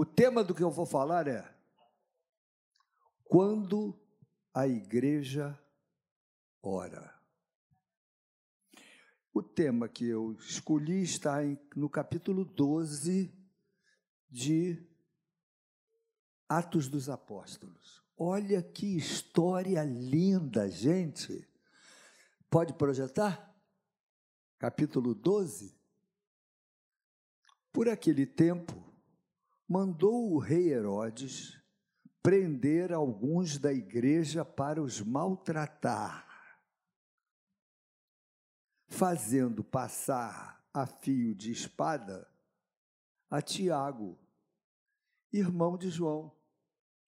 O tema do que eu vou falar é quando a igreja ora. O tema que eu escolhi está em, no capítulo 12 de Atos dos Apóstolos. Olha que história linda, gente. Pode projetar? Capítulo 12. Por aquele tempo, mandou o rei Herodes prender alguns da igreja para os maltratar, fazendo passar a fio de espada a Tiago, irmão de João.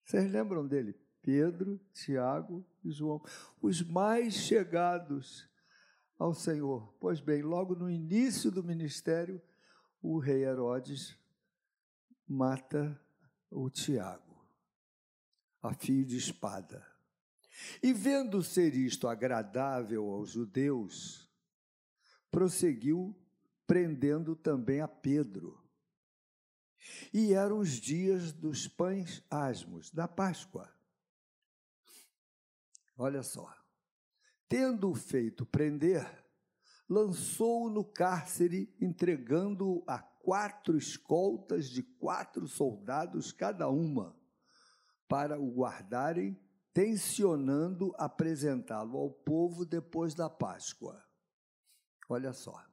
Vocês lembram dele? Pedro, Tiago e João, os mais chegados ao Senhor. Pois bem, logo no início do ministério, o rei Herodes mata o Tiago, a fio de espada. E vendo ser isto agradável aos judeus, prosseguiu prendendo também a Pedro. E eram os dias dos pães asmos, da Páscoa. Olha só. Tendo-o feito prender, lançou-o no cárcere, entregando-o a quatro escoltas de quatro soldados cada uma, para o guardarem, tensionando apresentá-lo ao povo depois da Páscoa. Olha só.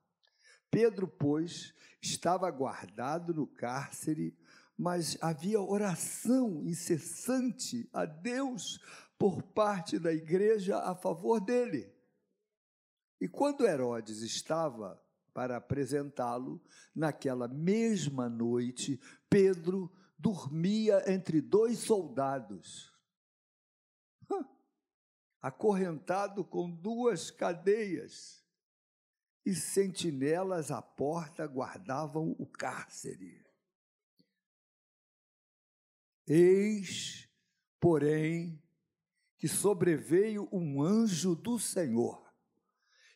Pedro, pois, estava guardado no cárcere, mas havia oração incessante a Deus por parte da igreja a favor dele. E quando Herodes estava para apresentá-lo, naquela mesma noite, Pedro dormia entre dois soldados, acorrentado com duas cadeias, e sentinelas à porta guardavam o cárcere. Eis, porém, que sobreveio um anjo do Senhor,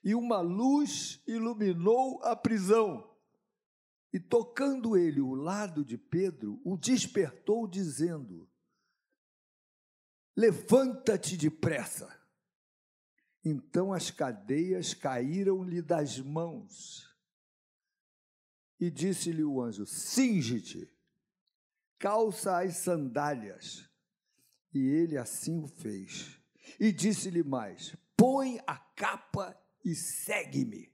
e uma luz iluminou a prisão. E tocando ele o lado de Pedro, o despertou, dizendo: Levanta-te depressa. Então as cadeias caíram-lhe das mãos. E disse-lhe o anjo: Singe-te, calça as sandálias. E ele assim o fez. E disse-lhe mais: Põe a capa e segue-me.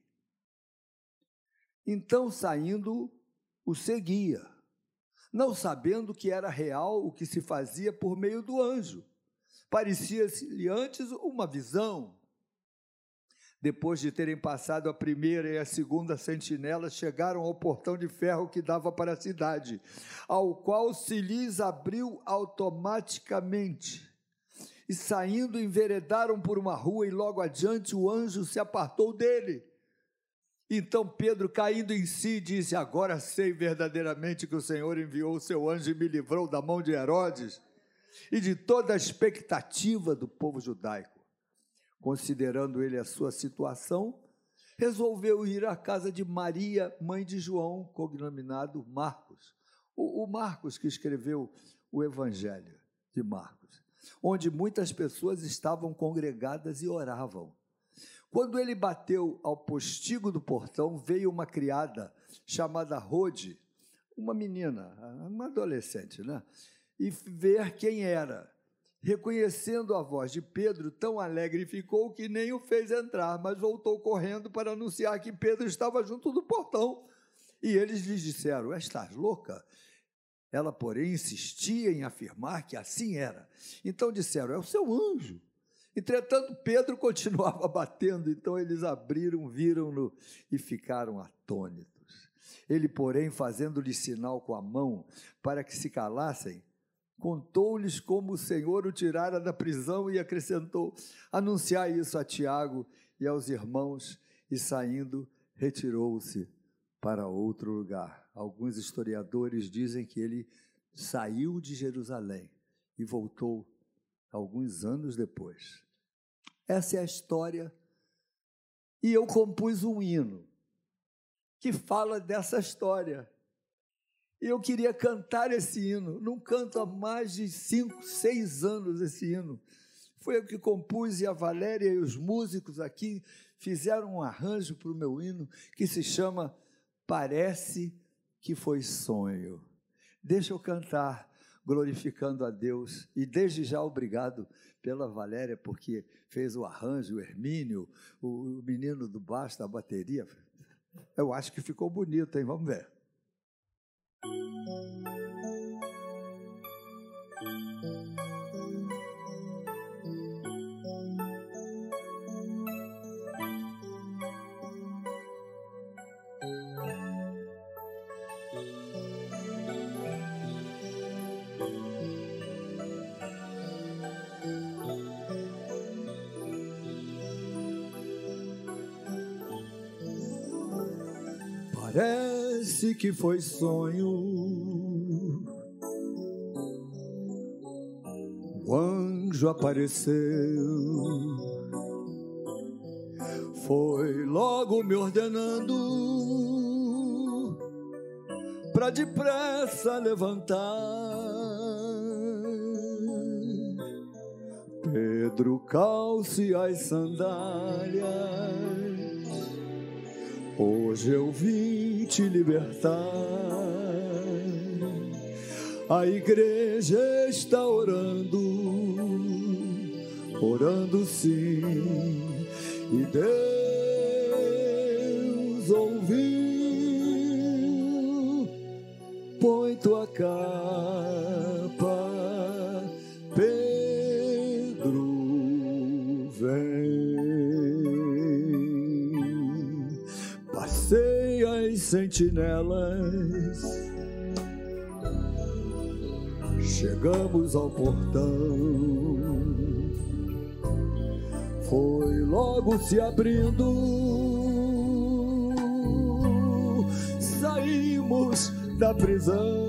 Então, saindo, o seguia, não sabendo que era real o que se fazia por meio do anjo. Parecia-lhe antes uma visão. Depois de terem passado a primeira e a segunda sentinela, chegaram ao portão de ferro que dava para a cidade, ao qual se lhes abriu automaticamente. E saindo, enveredaram por uma rua, e logo adiante o anjo se apartou dele. Então Pedro, caindo em si, disse: Agora sei verdadeiramente que o Senhor enviou o seu anjo e me livrou da mão de Herodes e de toda a expectativa do povo judaico Considerando ele a sua situação, resolveu ir à casa de Maria, mãe de João, cognominado Marcos. O, o Marcos que escreveu o Evangelho de Marcos, onde muitas pessoas estavam congregadas e oravam. Quando ele bateu ao postigo do portão, veio uma criada chamada Rode, uma menina, uma adolescente, né? E ver quem era. Reconhecendo a voz de Pedro, tão alegre ficou que nem o fez entrar, mas voltou correndo para anunciar que Pedro estava junto do portão. E eles lhe disseram: Estás louca? Ela, porém, insistia em afirmar que assim era. Então disseram: É o seu anjo. Entretanto, Pedro continuava batendo, então eles abriram, viram-no e ficaram atônitos. Ele, porém, fazendo-lhe sinal com a mão para que se calassem, contou-lhes como o Senhor o tirara da prisão e acrescentou: anunciar isso a Tiago e aos irmãos, e saindo, retirou-se para outro lugar. Alguns historiadores dizem que ele saiu de Jerusalém e voltou alguns anos depois. Essa é a história. E eu compus um hino que fala dessa história E eu queria cantar esse hino. Não canto há mais de cinco, seis anos esse hino. Foi eu que compus e a Valéria e os músicos aqui fizeram um arranjo para o meu hino que se chama Parece que foi sonho. Deixa eu cantar glorificando a Deus e desde já obrigado pela Valéria porque fez o arranjo, o Hermínio, o menino do baixo da bateria. Eu acho que ficou bonito, hein? Vamos ver. Parece que foi sonho. O anjo apareceu, foi logo me ordenando para depressa levantar. Pedro calce as sandálias Hoje eu vim te libertar. A igreja está orando, orando sim, e Deus ouviu. Põe tua capa sentinelas. Chegamos ao portão, foi logo se abrindo. Saímos da prisão.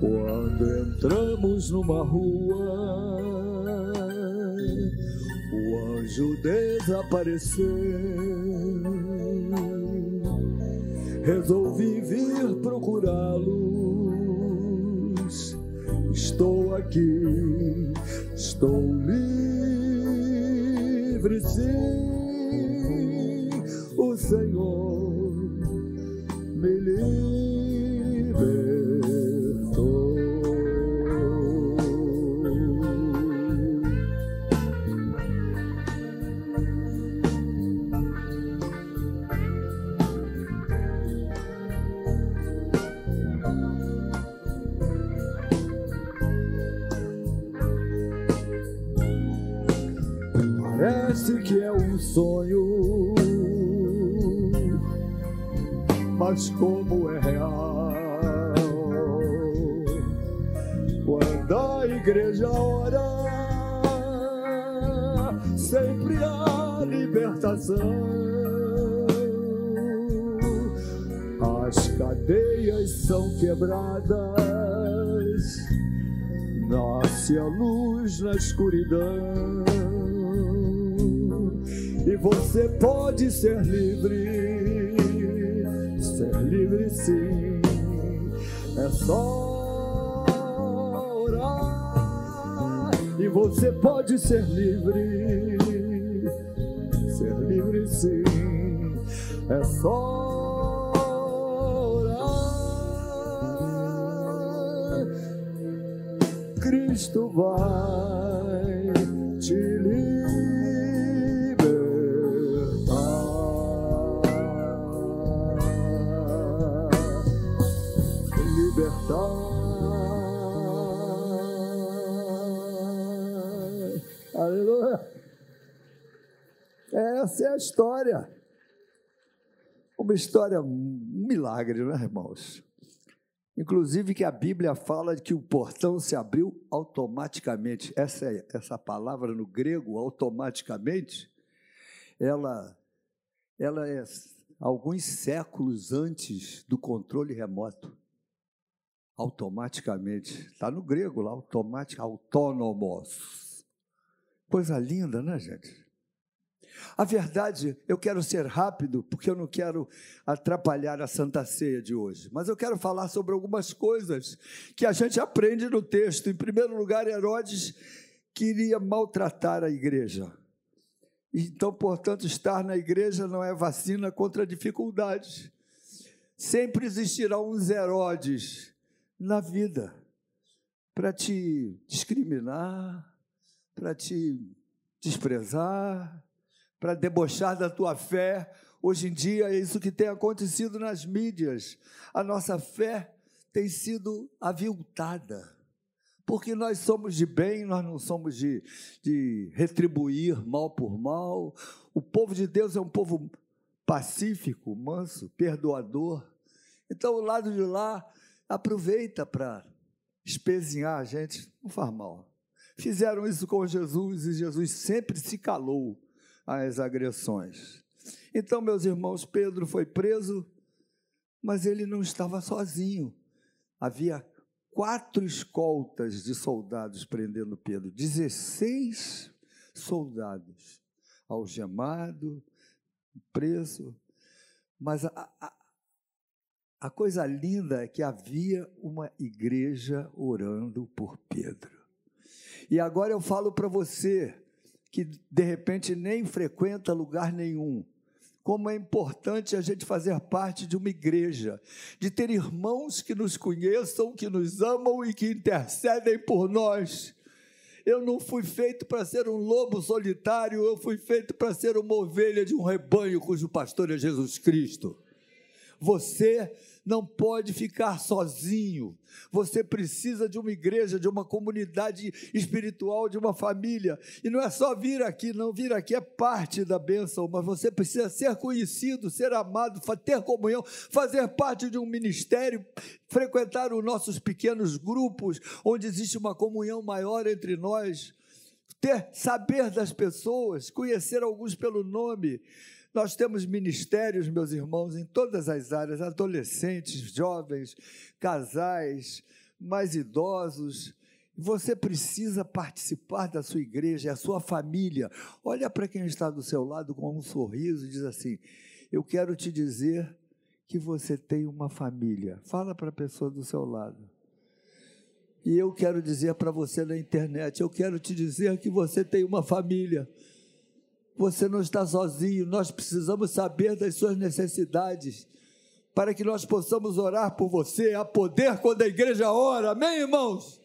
Quando entramos numa rua, o anjo desapareceu resolvi vir procurá-los. Estou aqui, estou livre, sim, o Senhor sonho, mas como é real. Quando a igreja ora, sempre há libertação. As cadeias são quebradas, nasce a luz na escuridão e você pode ser livre, ser livre sim. É só orar e você pode ser livre, ser livre sim. É só orar. Cristo vai Essa é a história. Uma história, um milagre, né, irmãos? Inclusive que a Bíblia fala que o portão se abriu automaticamente. Essa, essa palavra no grego, automaticamente, ela, ela é alguns séculos antes do controle remoto. Automaticamente. Está no grego lá, automático, autônomos. Coisa linda, né, gente? A verdade, eu quero ser rápido, porque eu não quero atrapalhar a Santa Ceia de hoje, mas eu quero falar sobre algumas coisas que a gente aprende no texto. Em primeiro lugar, Herodes queria maltratar a igreja. Então, portanto, estar na igreja não é vacina contra dificuldades. Sempre existirão uns Herodes na vida para te discriminar, para te desprezar, para debochar da tua fé. Hoje em dia é isso que tem acontecido nas mídias. A nossa fé tem sido aviltada. Porque nós somos de bem, nós não somos de, de retribuir mal por mal. O povo de Deus é um povo pacífico, manso, perdoador. Então, o lado de lá aproveita para espezinhar a gente, não faz mal. Fizeram isso com Jesus e Jesus sempre se calou às agressões. Então, meus irmãos, Pedro foi preso, mas ele não estava sozinho. Havia quatro escoltas de soldados prendendo Pedro, 16 soldados, algemado, preso. Mas a, a, a coisa linda é que havia uma igreja orando por Pedro. E agora eu falo para você, que de repente nem frequenta lugar nenhum, como é importante a gente fazer parte de uma igreja, de ter irmãos que nos conheçam, que nos amam e que intercedem por nós. Eu não fui feito para ser um lobo solitário, eu fui feito para ser uma ovelha de um rebanho cujo pastor é Jesus Cristo. Você não pode ficar sozinho. Você precisa de uma igreja, de uma comunidade espiritual, de uma família. E não é só vir aqui, não. Vir aqui é parte da bênção, mas você precisa ser conhecido, ser amado, ter comunhão, fazer parte de um ministério, frequentar os nossos pequenos grupos, onde existe uma comunhão maior entre nós. Ter saber das pessoas, conhecer alguns pelo nome, nós temos ministérios, meus irmãos, em todas as áreas: adolescentes, jovens, casais, mais idosos. Você precisa participar da sua igreja, é a sua família. Olha para quem está do seu lado com um sorriso e diz assim: Eu quero te dizer que você tem uma família. Fala para a pessoa do seu lado. E eu quero dizer para você na internet: Eu quero te dizer que você tem uma família. Você não está sozinho, nós precisamos saber das suas necessidades, para que nós possamos orar por você. Há poder quando a igreja ora, amém, irmãos?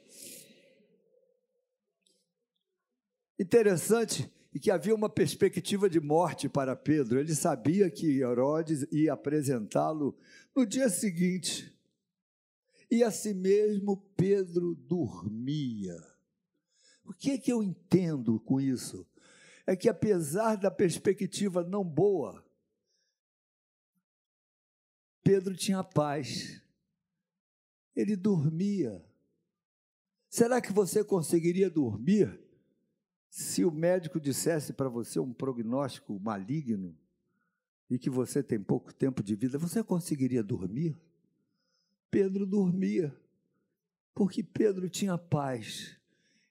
Interessante e que havia uma perspectiva de morte para Pedro. Ele sabia que Herodes ia apresentá-lo no dia seguinte. E assim mesmo Pedro dormia. O que é que eu entendo com isso? É que, apesar da perspectiva não boa, Pedro tinha paz. Ele dormia. Será que você conseguiria dormir se o médico dissesse para você um prognóstico maligno e que você tem pouco tempo de vida? Você conseguiria dormir? Pedro dormia, porque Pedro tinha paz.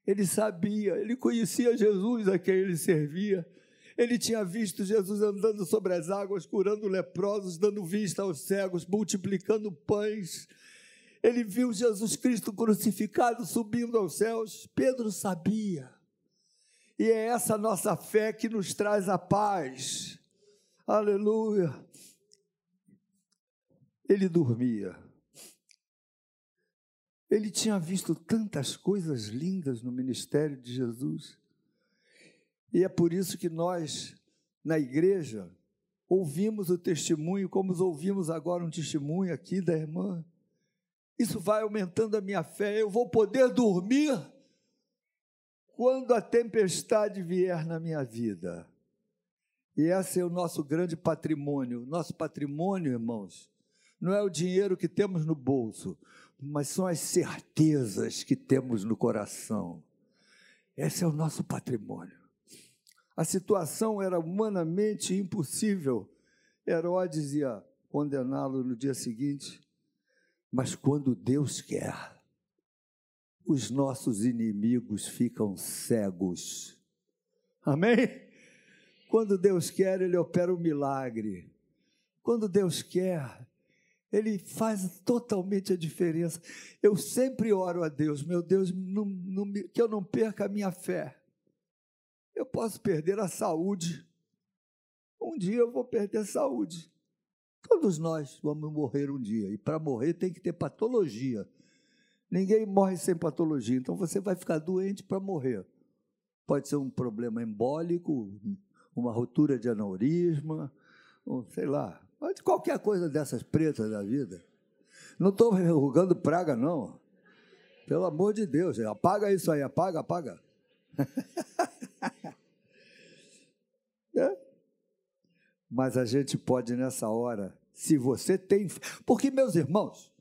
Ele sabia, ele conhecia Jesus a quem ele servia. Ele tinha visto Jesus andando sobre as águas, curando leprosos, dando vista aos cegos, multiplicando pães. Ele viu Jesus Cristo crucificado subindo aos céus. Pedro sabia. E é essa nossa fé que nos traz a paz. Aleluia. Ele dormia. Ele tinha visto tantas coisas lindas no ministério de Jesus. E é por isso que nós, na igreja, ouvimos o testemunho, como ouvimos agora um testemunho aqui da irmã. Isso vai aumentando a minha fé. Eu vou poder dormir quando a tempestade vier na minha vida. E esse é o nosso grande patrimônio. Nosso patrimônio, irmãos, não é o dinheiro que temos no bolso mas são as certezas que temos no coração. Esse é o nosso patrimônio. A situação era humanamente impossível. Herodes ia condená-lo no dia seguinte, mas quando Deus quer, os nossos inimigos ficam cegos. Amém? Quando Deus quer, Ele opera um milagre. Quando Deus quer, Ele faz totalmente a diferença. Eu sempre oro a Deus, meu Deus, não, não, que eu não perca a minha fé. Eu posso perder a saúde. Um dia eu vou perder a saúde. Todos nós vamos morrer um dia. E para morrer tem que ter patologia. Ninguém morre sem patologia. Então você vai ficar doente para morrer. Pode ser um problema embólico, uma ruptura de aneurisma, sei lá, de qualquer coisa dessas pretas da vida. Não estou rugando praga, não. Pelo amor de Deus, apaga isso aí, apaga, apaga. é? Mas a gente pode nessa hora, se você tem. Porque, meus irmãos,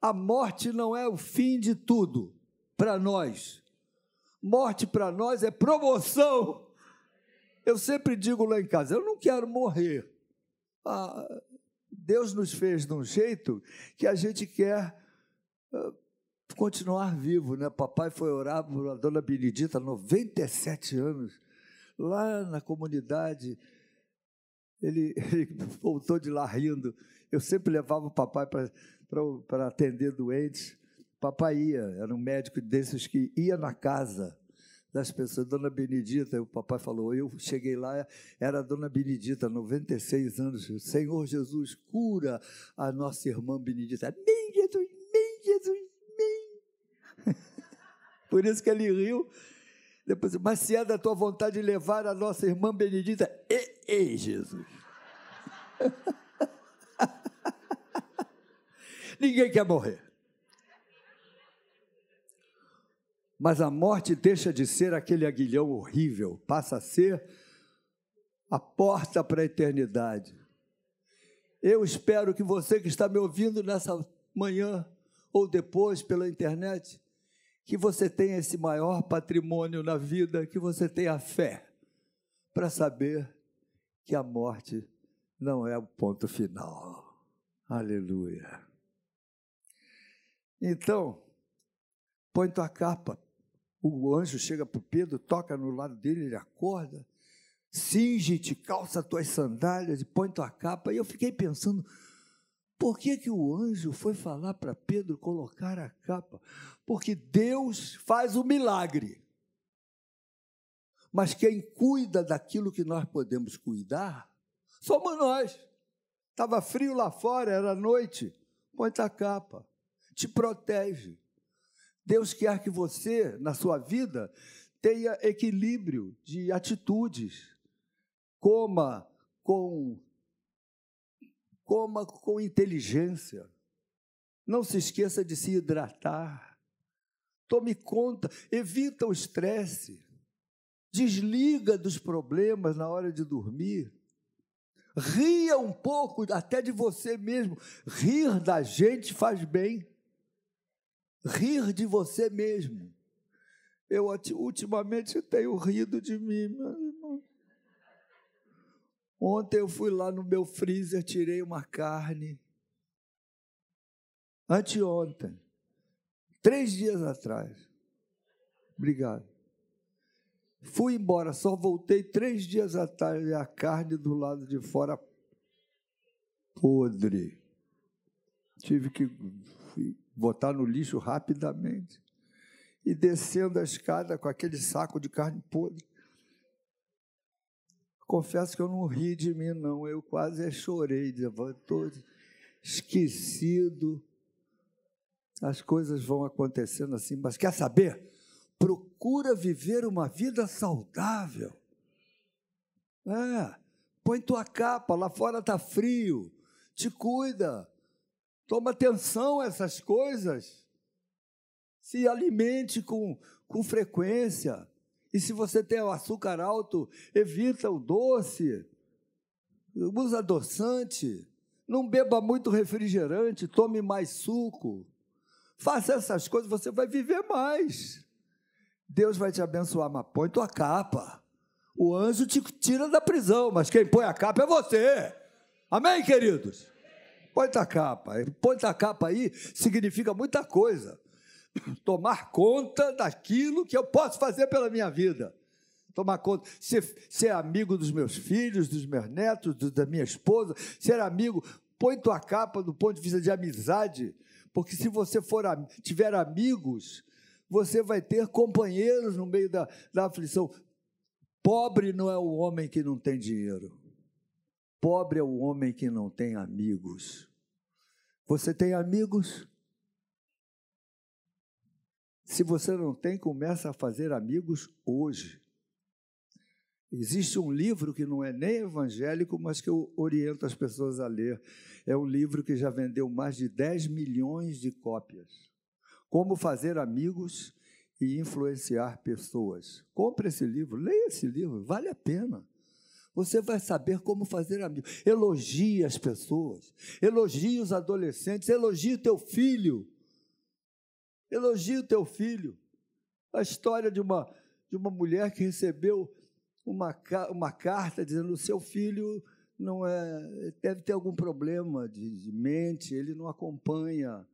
a morte não é o fim de tudo para nós. Morte para nós é promoção. Eu sempre digo lá em casa: eu não quero morrer. Ah, Deus nos fez de um jeito que a gente quer ah, continuar vivo. Né? Papai foi orar por a dona Benedita, 97 anos, lá na comunidade. Ele, ele voltou de lá rindo. Eu sempre levava o papai para atender doentes. Papai ia, era um médico desses que ia na casa das pessoas. Dona Benedita, o papai falou, eu cheguei lá, era Dona Benedita, 96 anos. Senhor Jesus, cura a nossa irmã Benedita. Amém, Jesus, amém, Jesus, amém. Por isso que ele riu. Depois, mas se é da tua vontade de levar a nossa irmã Benedita, ei, ei Jesus. Ninguém quer morrer. Mas a morte deixa de ser aquele aguilhão horrível, passa a ser a porta para a eternidade. Eu espero que você que está me ouvindo nessa manhã ou depois pela internet, que você tenha esse maior patrimônio na vida, que você tenha fé para saber que a morte não é o ponto final. Aleluia. Então, põe tua capa. O anjo chega para Pedro, toca no lado dele, ele acorda. Cinge-te, calça tuas sandálias e põe tua capa. E eu fiquei pensando, por que, que o anjo foi falar para Pedro colocar a capa? Porque Deus faz o milagre. Mas quem cuida daquilo que nós podemos cuidar Somos nós. Estava frio lá fora, era noite. Põe a capa. Te protege. Deus quer que você, na sua vida, tenha equilíbrio de atitudes. Coma com coma com inteligência. Não se esqueça de se hidratar. Tome conta, evita o estresse. Desliga dos problemas na hora de dormir. Ria um pouco até de você mesmo. Rir da gente faz bem. Rir de você mesmo. Eu ultimamente tenho rido de mim, meu irmão. Ontem eu fui lá no meu freezer, tirei uma carne. Anteontem. Três dias atrás. Obrigado. Fui embora, só voltei três dias atrás e a carne do lado de fora podre. Tive que botar no lixo rapidamente. E descendo a escada com aquele saco de carne podre. Confesso que eu não ri de mim, não. Eu quase chorei. Estou esquecido. As coisas vão acontecendo assim. Mas quer saber? procura viver uma vida saudável. É, põe tua capa, lá fora está frio, te cuida, toma atenção a essas coisas, se alimente com, com frequência. E se você tem o açúcar alto, evita o doce, usa adoçante, não beba muito refrigerante, tome mais suco. Faça essas coisas, você vai viver mais. Deus vai te abençoar, mas põe tua capa. O anjo te tira da prisão, mas quem põe a capa é você. Amém, queridos? Põe tua capa. Põe tua capa aí significa muita coisa. Tomar conta daquilo que eu posso fazer pela minha vida. tomar conta, ser, ser amigo dos meus filhos, dos meus netos, do, da minha esposa, ser amigo. Põe tua capa do ponto de vista de amizade, porque se você for tiver amigos, você vai ter companheiros no meio da, da aflição. Pobre não é o homem que não tem dinheiro. Pobre é o homem que não tem amigos. Você tem amigos? Se você não tem, começa a fazer amigos hoje. Existe um livro que não é nem evangélico, mas que eu oriento as pessoas a ler. É um livro que já vendeu mais de 10 milhões de cópias. Como fazer amigos e influenciar pessoas. Compre esse livro, leia esse livro, vale a pena. Você vai saber como fazer amigos. Elogie as pessoas, elogie os adolescentes, elogie o teu filho. Elogie o teu filho. A história de uma, de uma mulher que recebeu uma, uma carta dizendo: o seu filho não é, deve ter algum problema de, de mente, ele não acompanha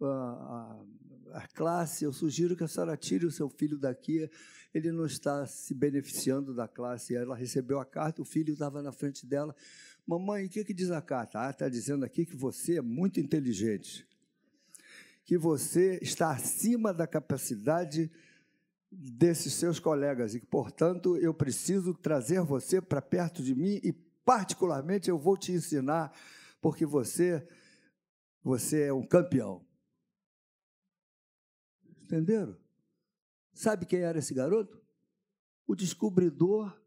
a, a, a, classe. Eu sugiro que a senhora tire o seu filho daqui, ele não está se beneficiando da classe. Ela recebeu a carta, o filho estava na frente dela. Mamãe, o que, que diz a carta? Ah, está dizendo aqui que você é muito inteligente, que você está acima da capacidade desses seus colegas e que, portanto, eu preciso trazer você para perto de mim e, particularmente, eu vou te ensinar, porque você, você é um campeão. Entenderam? Sabe quem era esse garoto? O descobridor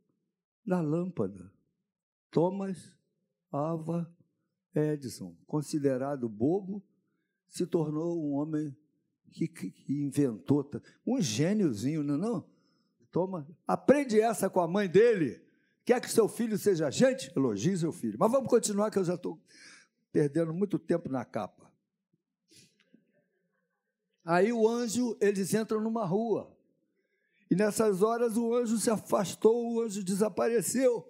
da lâmpada, Thomas Alva Edison, considerado bobo, se tornou um homem que, que, que inventou, um gêniozinho, não, é não? Toma, aprende essa com a mãe dele. Quer que seu filho seja gente? Elogie seu filho. Mas vamos continuar, que eu já estou perdendo muito tempo na capa. Aí o anjo, eles entram numa rua. E nessas horas o anjo se afastou, o anjo desapareceu.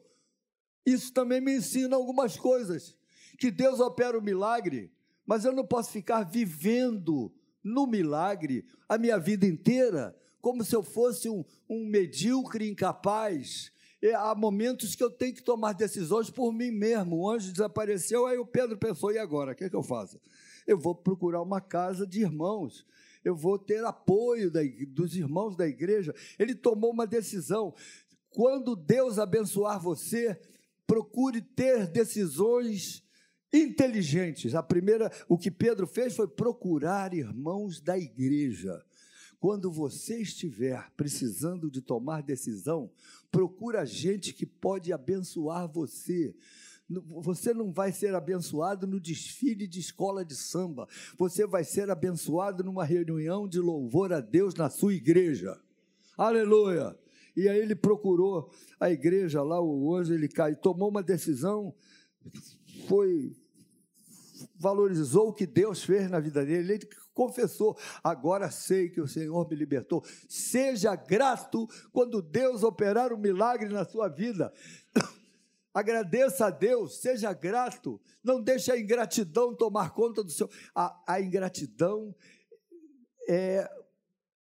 Isso também me ensina algumas coisas. Que Deus opera o milagre, mas eu não posso ficar vivendo no milagre a minha vida inteira, como se eu fosse um, um medíocre incapaz. E há momentos que eu tenho que tomar decisões por mim mesmo. O anjo desapareceu, aí o Pedro pensou: e agora? O que, é que eu faço? Eu vou procurar uma casa de irmãos eu vou ter apoio da, dos irmãos da igreja. Ele tomou uma decisão. Quando Deus abençoar você, procure ter decisões inteligentes. A primeira, o que Pedro fez foi procurar irmãos da igreja. Quando você estiver precisando de tomar decisão, procura gente que pode abençoar você. Você não vai ser abençoado no desfile de escola de samba. Você vai ser abençoado numa reunião de louvor a Deus na sua igreja. Aleluia! E aí ele procurou a igreja lá, o anjo, ele cai, tomou uma decisão, foi valorizou o que Deus fez na vida dele, ele confessou: agora sei que o Senhor me libertou. Seja grato quando Deus operar um milagre na sua vida. Agradeça a Deus, seja grato, não deixe a ingratidão tomar conta do seu. A, a ingratidão é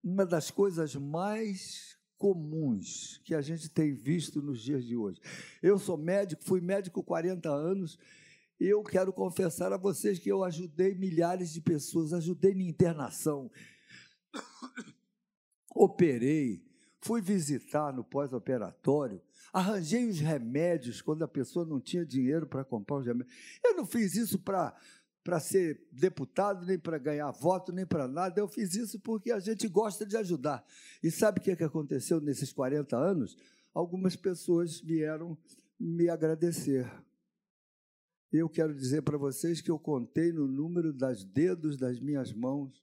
uma das coisas mais comuns que a gente tem visto nos dias de hoje. Eu sou médico, fui médico 40 anos eu quero confessar a vocês que eu ajudei milhares de pessoas, ajudei na internação, operei, fui visitar no pós-operatório, arranjei os remédios quando a pessoa não tinha dinheiro para comprar os remédios. Eu não fiz isso para para ser deputado, nem para ganhar voto, nem para nada. Eu fiz isso porque a gente gosta de ajudar. E sabe o que, é que aconteceu nesses 40 anos? Algumas pessoas vieram me agradecer. Eu quero dizer para vocês que eu contei no número das dedos das minhas mãos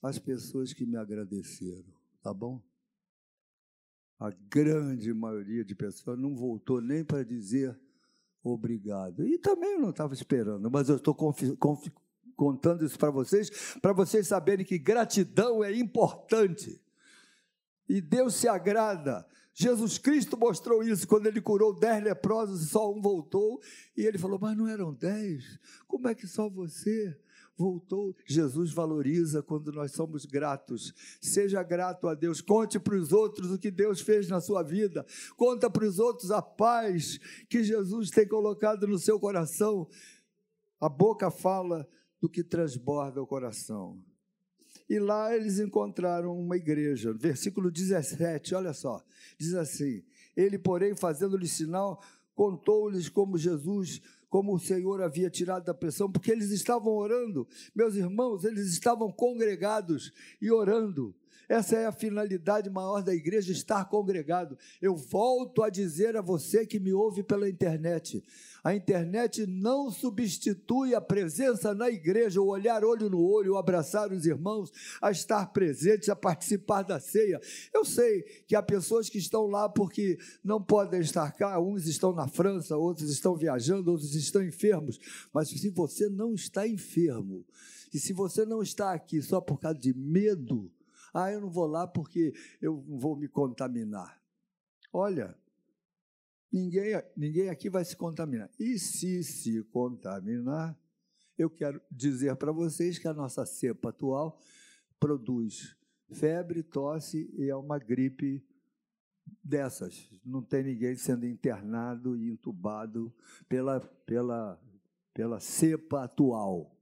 as pessoas que me agradeceram, tá bom? A grande maioria de pessoas não voltou nem para dizer obrigado. E também eu não estava esperando, mas eu estou contando isso para vocês, para vocês saberem que gratidão é importante. E Deus se agrada Jesus Cristo mostrou isso quando ele curou dez leprosos e só um voltou. E ele falou: Mas não eram dez? Como é que só você? Voltou. Jesus valoriza quando nós somos gratos. Seja grato a Deus. Conte para os outros o que Deus fez na sua vida. Conta para os outros a paz que Jesus tem colocado no seu coração. A boca fala do que transborda o coração. E lá eles encontraram uma igreja. Versículo 17, olha só. Diz assim: Ele, porém, fazendo-lhe sinal, contou-lhes como Jesus como o Senhor havia tirado da pressão, porque eles estavam orando, meus irmãos, eles estavam congregados e orando. Essa é a finalidade maior da igreja, estar congregado. Eu volto a dizer a você que me ouve pela internet: a internet não substitui a presença na igreja, o olhar olho no olho, o abraçar os irmãos, a estar presentes, a participar da ceia. Eu sei que há pessoas que estão lá porque não podem estar cá, uns estão na França, outros estão viajando, outros estão enfermos, mas se você não está enfermo, e se você não está aqui só por causa de medo, ah, eu não vou lá porque eu vou me contaminar. Olha, ninguém, ninguém aqui vai se contaminar. E se se contaminar, eu quero dizer para vocês que a nossa cepa atual produz febre, tosse e é uma gripe dessas. Não tem ninguém sendo internado e entubado pela, pela, pela cepa atual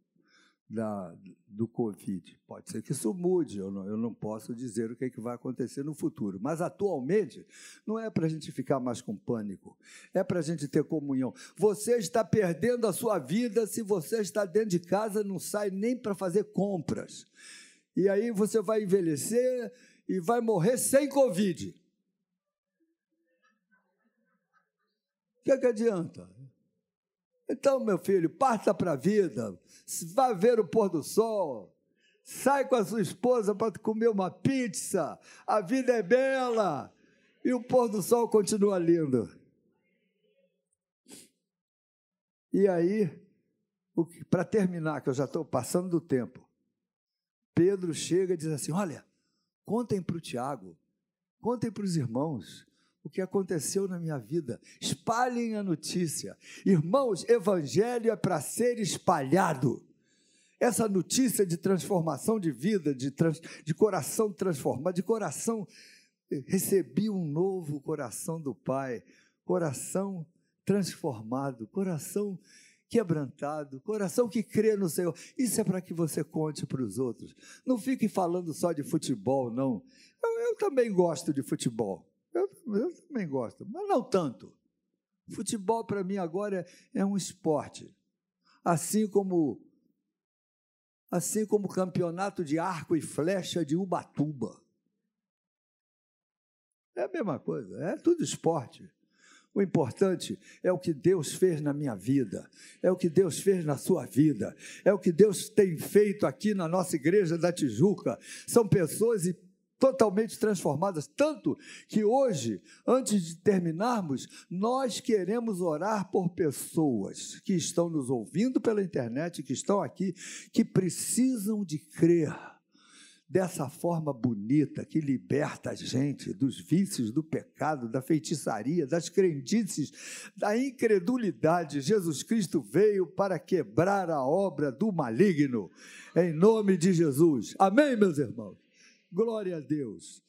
da, do Covid. Pode ser que isso mude, eu não, eu não posso dizer o que, é que vai acontecer no futuro. Mas, atualmente, não é para a gente ficar mais com pânico, é para a gente ter comunhão. Você está perdendo a sua vida se você está dentro de casa, não sai nem para fazer compras. E aí você vai envelhecer e vai morrer sem Covid. O que, é que adianta? Então, meu filho, parta para a vida, vá ver o pôr do sol, sai com a sua esposa para comer uma pizza, a vida é bela e o pôr do sol continua lindo. E aí, para terminar, que eu já estou passando do tempo, Pedro chega e diz assim: Olha, contem para o Tiago, contem para os irmãos, o que aconteceu na minha vida. Espalhem a notícia. Irmãos, evangelho é para ser espalhado. Essa notícia de transformação de vida, de, trans, de coração transformado, de coração. Recebi um novo coração do Pai, coração transformado, coração quebrantado, coração que crê no Senhor. Isso é para que você conte para os outros. Não fique falando só de futebol, não. Eu, eu também gosto de futebol. Eu, eu também gosto, mas não tanto. Futebol para mim agora é, é um esporte. Assim como assim como o campeonato de arco e flecha de Ubatuba. É a mesma coisa, é tudo esporte. O importante é o que Deus fez na minha vida, é o que Deus fez na sua vida, é o que Deus tem feito aqui na nossa igreja da Tijuca. São pessoas e totalmente transformadas, tanto que hoje, antes de terminarmos, nós queremos orar por pessoas que estão nos ouvindo pela internet, que estão aqui, que precisam de crer dessa forma bonita que liberta a gente dos vícios do pecado, da feitiçaria, das crendices, da incredulidade. Jesus Cristo veio para quebrar a obra do maligno, em nome de Jesus. Amém, meus irmãos? Glória a Deus.